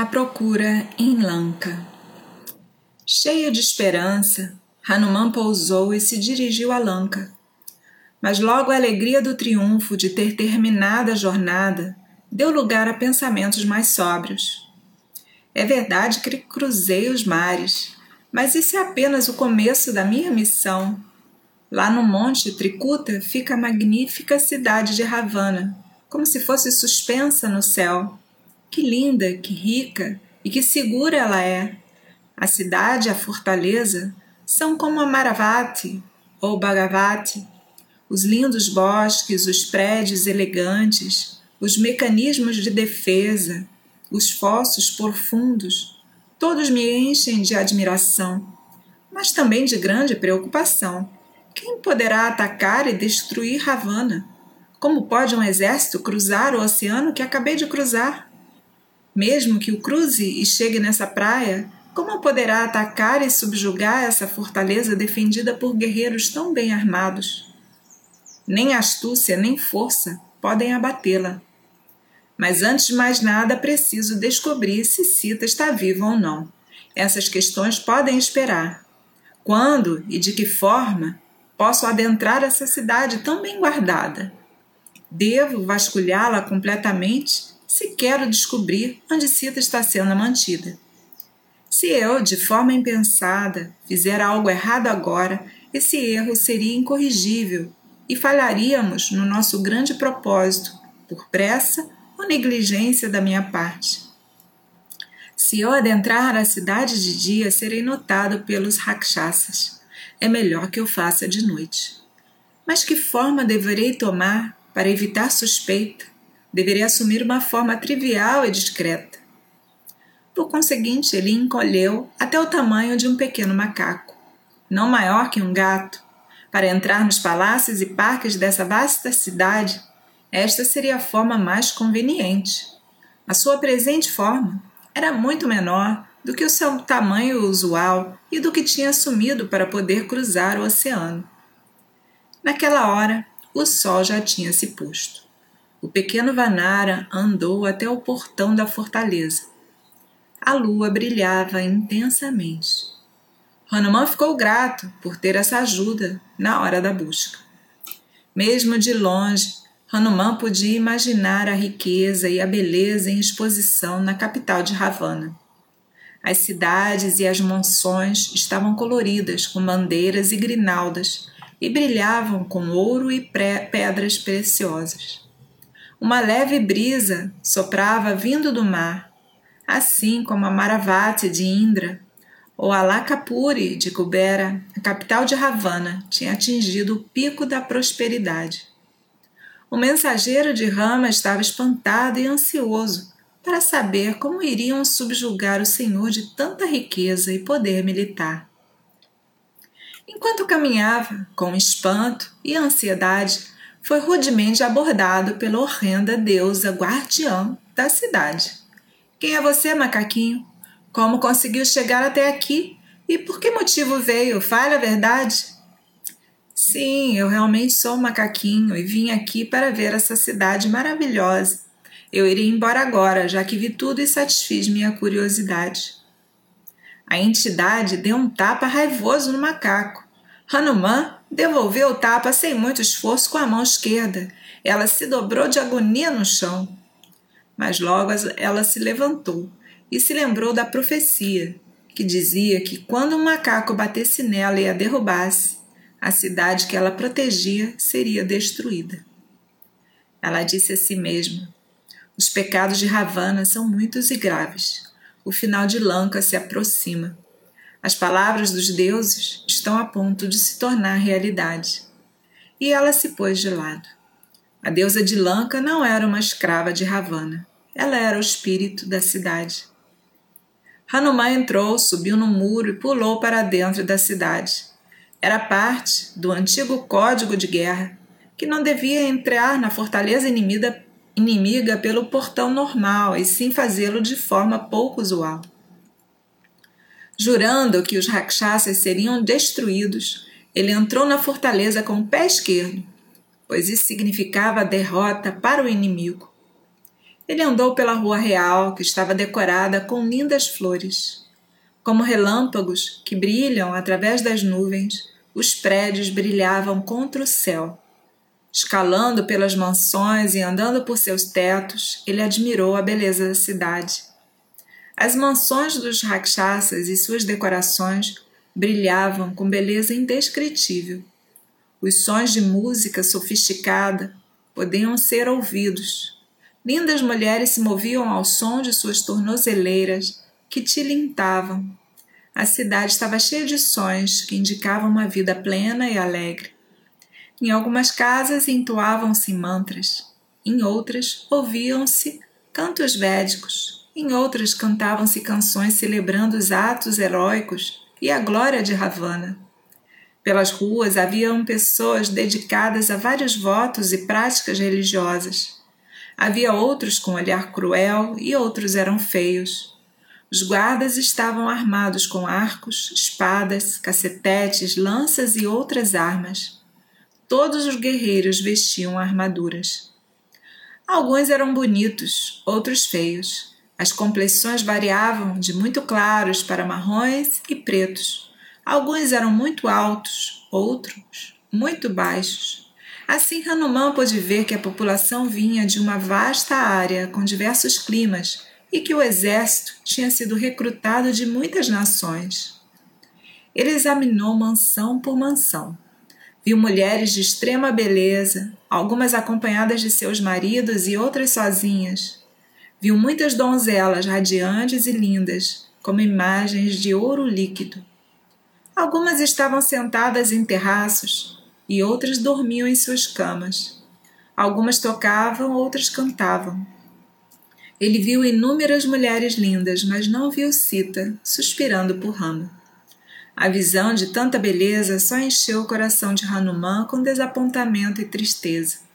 A procura em Lanka. Cheio de esperança, Hanuman pousou e se dirigiu a Lanka. Mas logo a alegria do triunfo de ter terminado a jornada deu lugar a pensamentos mais sóbrios. É verdade que cruzei os mares, mas isso é apenas o começo da minha missão. Lá no Monte Tricuta fica a magnífica cidade de Ravana, como se fosse suspensa no céu. Que linda, que rica e que segura ela é! A cidade e a fortaleza são como a Maravati ou Bhagavati, os lindos bosques, os prédios elegantes, os mecanismos de defesa, os fossos profundos, todos me enchem de admiração, mas também de grande preocupação. Quem poderá atacar e destruir Ravana? Como pode um exército cruzar o oceano que acabei de cruzar? Mesmo que o cruze e chegue nessa praia, como poderá atacar e subjugar essa fortaleza defendida por guerreiros tão bem armados? Nem astúcia nem força podem abatê-la. Mas antes de mais nada, preciso descobrir se Cita está viva ou não. Essas questões podem esperar. Quando e de que forma posso adentrar essa cidade tão bem guardada? Devo vasculhá-la completamente se quero descobrir onde Cita está sendo mantida. Se eu, de forma impensada, fizer algo errado agora, esse erro seria incorrigível e falharíamos no nosso grande propósito, por pressa ou negligência da minha parte. Se eu adentrar a cidade de dia, serei notado pelos rakshasas. É melhor que eu faça de noite. Mas que forma deverei tomar para evitar suspeita? Deveria assumir uma forma trivial e discreta. Por conseguinte, ele encolheu até o tamanho de um pequeno macaco, não maior que um gato. Para entrar nos palácios e parques dessa vasta cidade, esta seria a forma mais conveniente. A sua presente forma era muito menor do que o seu tamanho usual e do que tinha assumido para poder cruzar o oceano. Naquela hora, o sol já tinha se posto. O pequeno Vanara andou até o portão da fortaleza. A lua brilhava intensamente. Hanuman ficou grato por ter essa ajuda na hora da busca. Mesmo de longe, Hanuman podia imaginar a riqueza e a beleza em exposição na capital de Ravana. As cidades e as mansões estavam coloridas com bandeiras e grinaldas e brilhavam com ouro e pedras preciosas. Uma leve brisa soprava vindo do mar, assim como a Maravati de Indra ou a Lakapuri de Kubera, a capital de Ravana, tinha atingido o pico da prosperidade. O mensageiro de Rama estava espantado e ansioso para saber como iriam subjugar o senhor de tanta riqueza e poder militar. Enquanto caminhava, com espanto e ansiedade, foi rudemente abordado pela horrenda deusa guardiã da cidade. Quem é você, macaquinho? Como conseguiu chegar até aqui? E por que motivo veio? Fale a verdade. Sim, eu realmente sou um macaquinho e vim aqui para ver essa cidade maravilhosa. Eu iria embora agora, já que vi tudo e satisfiz minha curiosidade. A entidade deu um tapa raivoso no macaco. Hanuman Devolveu o tapa sem muito esforço com a mão esquerda. Ela se dobrou de agonia no chão. Mas logo ela se levantou e se lembrou da profecia, que dizia que quando um macaco batesse nela e a derrubasse, a cidade que ela protegia seria destruída. Ela disse a si mesma: Os pecados de Ravana são muitos e graves. O final de Lanka se aproxima. As palavras dos deuses estão a ponto de se tornar realidade. E ela se pôs de lado. A deusa de Lanka não era uma escrava de Ravana. Ela era o espírito da cidade. Hanuman entrou, subiu no muro e pulou para dentro da cidade. Era parte do antigo código de guerra, que não devia entrar na fortaleza inimiga, inimiga pelo portão normal, e sim fazê-lo de forma pouco usual jurando que os rakshasas seriam destruídos, ele entrou na fortaleza com o pé esquerdo, pois isso significava derrota para o inimigo. Ele andou pela rua real, que estava decorada com lindas flores. Como relâmpagos que brilham através das nuvens, os prédios brilhavam contra o céu. Escalando pelas mansões e andando por seus tetos, ele admirou a beleza da cidade. As mansões dos rakshasas e suas decorações brilhavam com beleza indescritível. Os sons de música sofisticada podiam ser ouvidos. Lindas mulheres se moviam ao som de suas tornozeleiras que tilintavam. A cidade estava cheia de sons que indicavam uma vida plena e alegre. Em algumas casas entoavam-se mantras, em outras ouviam-se cantos védicos, em outras cantavam-se canções celebrando os atos heróicos e a glória de Ravana. Pelas ruas haviam pessoas dedicadas a vários votos e práticas religiosas. Havia outros com olhar cruel e outros eram feios. Os guardas estavam armados com arcos, espadas, cacetetes, lanças e outras armas. Todos os guerreiros vestiam armaduras. Alguns eram bonitos, outros feios. As complexões variavam de muito claros para marrons e pretos. Alguns eram muito altos, outros muito baixos. Assim, Hanuman pôde ver que a população vinha de uma vasta área com diversos climas e que o exército tinha sido recrutado de muitas nações. Ele examinou mansão por mansão. Viu mulheres de extrema beleza, algumas acompanhadas de seus maridos e outras sozinhas. Viu muitas donzelas radiantes e lindas, como imagens de ouro líquido. Algumas estavam sentadas em terraços e outras dormiam em suas camas. Algumas tocavam, outras cantavam. Ele viu inúmeras mulheres lindas, mas não viu Sita suspirando por Rama. A visão de tanta beleza só encheu o coração de Hanuman com desapontamento e tristeza.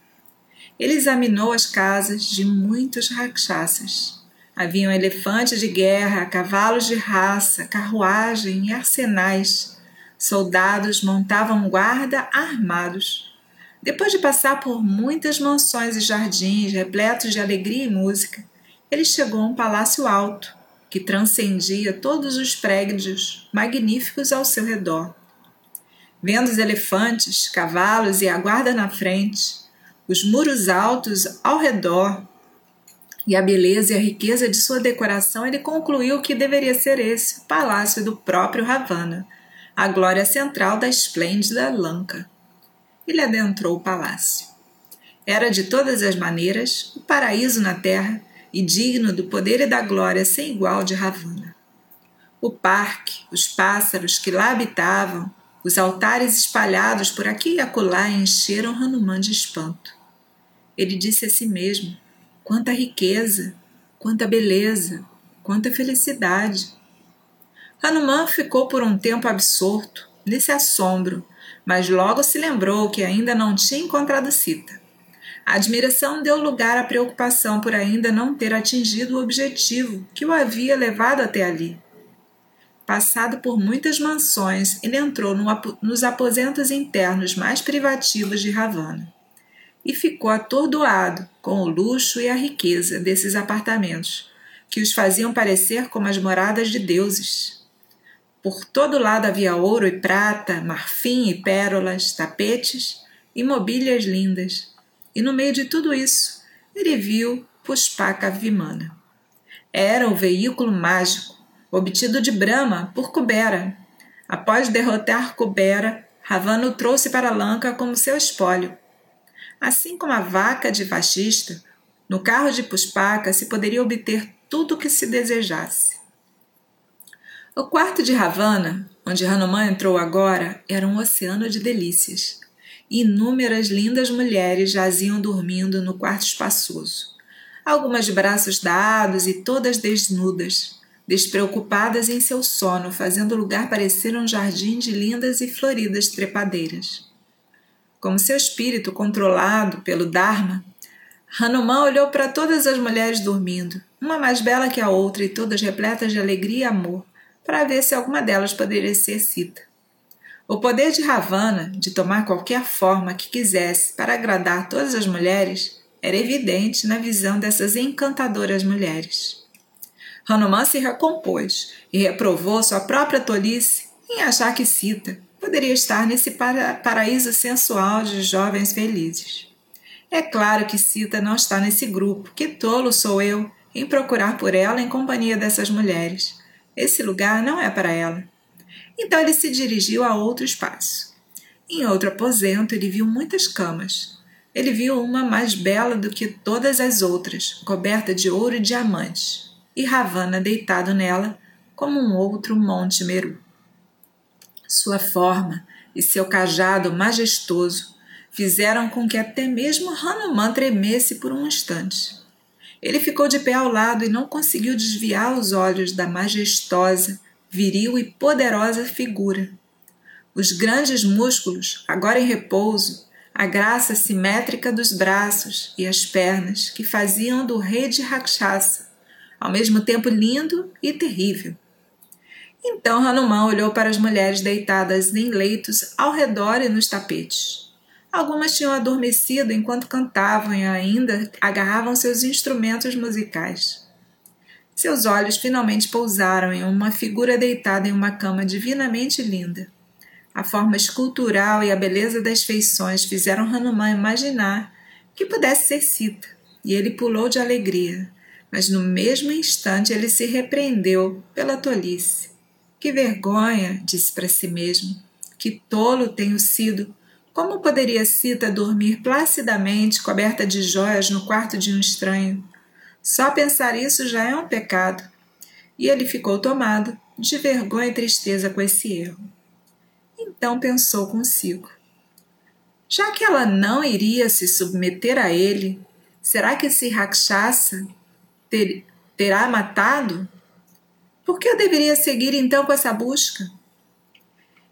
Ele examinou as casas de muitos rakshasas. Haviam elefantes de guerra, cavalos de raça, carruagem e arsenais. Soldados montavam guarda armados. Depois de passar por muitas mansões e jardins repletos de alegria e música, ele chegou a um palácio alto, que transcendia todos os prédios magníficos ao seu redor. Vendo os elefantes, cavalos e a guarda na frente, os muros altos ao redor e a beleza e a riqueza de sua decoração, ele concluiu que deveria ser esse o palácio do próprio Ravana, a glória central da esplêndida Lanka. Ele adentrou o palácio. Era de todas as maneiras o paraíso na terra e digno do poder e da glória sem igual de Ravana. O parque, os pássaros que lá habitavam, os altares espalhados por aqui e acolá encheram Hanuman de espanto. Ele disse a si mesmo: quanta riqueza, quanta beleza, quanta felicidade. Hanuman ficou por um tempo absorto nesse assombro, mas logo se lembrou que ainda não tinha encontrado Sita. A admiração deu lugar à preocupação por ainda não ter atingido o objetivo que o havia levado até ali. Passado por muitas mansões, ele entrou no, nos aposentos internos mais privativos de Ravana e ficou atordoado com o luxo e a riqueza desses apartamentos, que os faziam parecer como as moradas de deuses. Por todo lado havia ouro e prata, marfim e pérolas, tapetes e mobílias lindas e no meio de tudo isso, ele viu Puspaka Vimana. Era o veículo mágico, obtido de Brahma por Kubera. Após derrotar Kubera, Ravana o trouxe para Lanka como seu espólio. Assim como a vaca de Vashista, no carro de Puspaka se poderia obter tudo o que se desejasse. O quarto de Ravana, onde Hanuman entrou agora, era um oceano de delícias. Inúmeras lindas mulheres jaziam dormindo no quarto espaçoso, algumas de braços dados e todas desnudas, despreocupadas em seu sono, fazendo o lugar parecer um jardim de lindas e floridas trepadeiras. Como seu espírito controlado pelo Dharma, Hanuman olhou para todas as mulheres dormindo, uma mais bela que a outra e todas repletas de alegria e amor, para ver se alguma delas poderia ser Sita. O poder de Ravana de tomar qualquer forma que quisesse para agradar todas as mulheres era evidente na visão dessas encantadoras mulheres. Hanuman se recompôs e reprovou sua própria tolice em achar que Sita poderia estar nesse para paraíso sensual de jovens felizes. É claro que Sita não está nesse grupo, que tolo sou eu em procurar por ela em companhia dessas mulheres. Esse lugar não é para ela. Então ele se dirigiu a outro espaço. Em outro aposento, ele viu muitas camas. Ele viu uma mais bela do que todas as outras, coberta de ouro e diamantes, e Ravana deitado nela como um outro Monte Meru. Sua forma e seu cajado majestoso fizeram com que até mesmo Hanuman tremesse por um instante. Ele ficou de pé ao lado e não conseguiu desviar os olhos da majestosa, viril e poderosa figura. Os grandes músculos, agora em repouso, a graça simétrica dos braços e as pernas que faziam do rei de Rakshasa, ao mesmo tempo lindo e terrível. Então Hanuman olhou para as mulheres deitadas em leitos ao redor e nos tapetes. Algumas tinham adormecido enquanto cantavam e ainda agarravam seus instrumentos musicais. Seus olhos finalmente pousaram em uma figura deitada em uma cama divinamente linda. A forma escultural e a beleza das feições fizeram Hanuman imaginar que pudesse ser Sita, e ele pulou de alegria, mas no mesmo instante ele se repreendeu pela tolice. Que vergonha, disse para si mesmo. Que tolo tenho sido como poderia Cita dormir placidamente, coberta de joias, no quarto de um estranho? Só pensar isso já é um pecado. E ele ficou tomado de vergonha e tristeza com esse erro. Então pensou consigo: já que ela não iria se submeter a ele, será que esse Rakshasa ter, terá matado? Por que eu deveria seguir então com essa busca?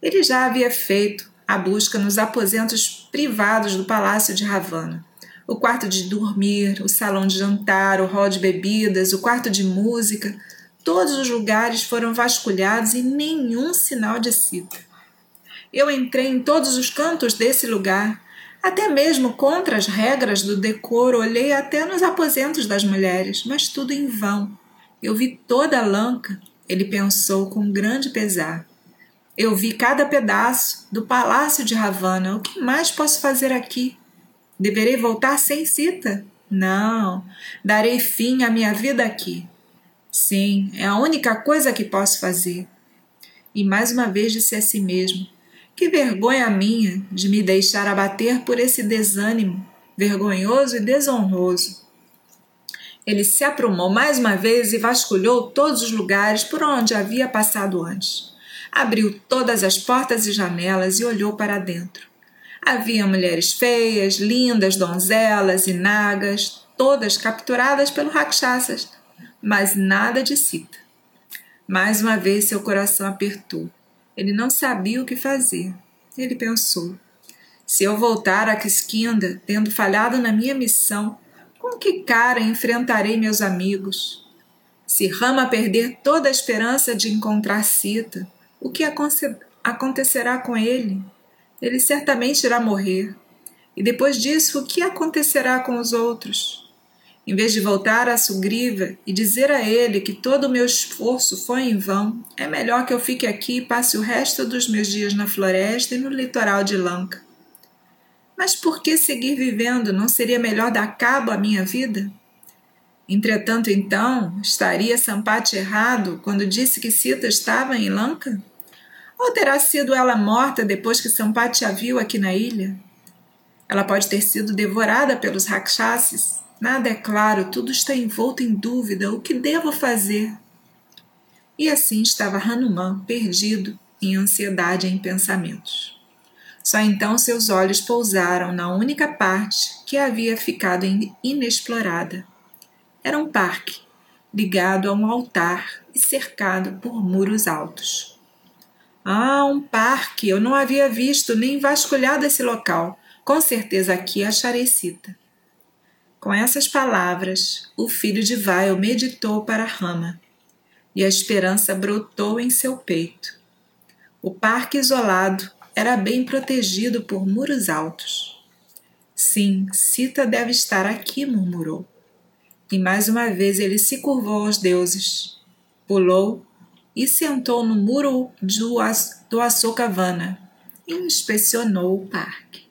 Ele já havia feito a busca nos aposentos privados do palácio de Ravana. O quarto de dormir, o salão de jantar, o hall de bebidas, o quarto de música, todos os lugares foram vasculhados e nenhum sinal de cita. Eu entrei em todos os cantos desse lugar, até mesmo contra as regras do decoro, olhei até nos aposentos das mulheres, mas tudo em vão. Eu vi toda a lanca, ele pensou com grande pesar. Eu vi cada pedaço do palácio de Ravana. O que mais posso fazer aqui? Deverei voltar sem cita? Não, darei fim à minha vida aqui. Sim, é a única coisa que posso fazer. E mais uma vez disse a si mesmo: Que vergonha minha de me deixar abater por esse desânimo, vergonhoso e desonroso. Ele se aprumou mais uma vez e vasculhou todos os lugares por onde havia passado antes abriu todas as portas e janelas e olhou para dentro. Havia mulheres feias, lindas, donzelas e nagas, todas capturadas pelo Rakshasas, mas nada de Sita. Mais uma vez seu coração apertou. Ele não sabia o que fazer. Ele pensou: se eu voltar a Kiskinda, tendo falhado na minha missão, com que cara enfrentarei meus amigos? Se Rama perder toda a esperança de encontrar Sita, o que acontecerá com ele? Ele certamente irá morrer. E depois disso, o que acontecerá com os outros? Em vez de voltar a Sugriva e dizer a ele que todo o meu esforço foi em vão, é melhor que eu fique aqui e passe o resto dos meus dias na floresta e no litoral de Lanka. Mas por que seguir vivendo? Não seria melhor dar cabo à minha vida? Entretanto, então, estaria Sampati errado quando disse que Sita estava em Lanka? Ou terá sido ela morta depois que Sampati a viu aqui na ilha? Ela pode ter sido devorada pelos rakshasas. Nada é claro, tudo está envolto em dúvida. O que devo fazer? E assim estava Hanuman, perdido em ansiedade e em pensamentos. Só então seus olhos pousaram na única parte que havia ficado inexplorada. Era um parque, ligado a um altar e cercado por muros altos. Ah, um parque! Eu não havia visto nem vasculhado esse local. Com certeza aqui acharei cita. Com essas palavras, o filho de Vail meditou para Rama, e a esperança brotou em seu peito. O parque isolado era bem protegido por muros altos. Sim, Sita deve estar aqui, murmurou. E mais uma vez ele se curvou aos deuses, pulou e sentou no muro do, do Açocavana e inspecionou o parque.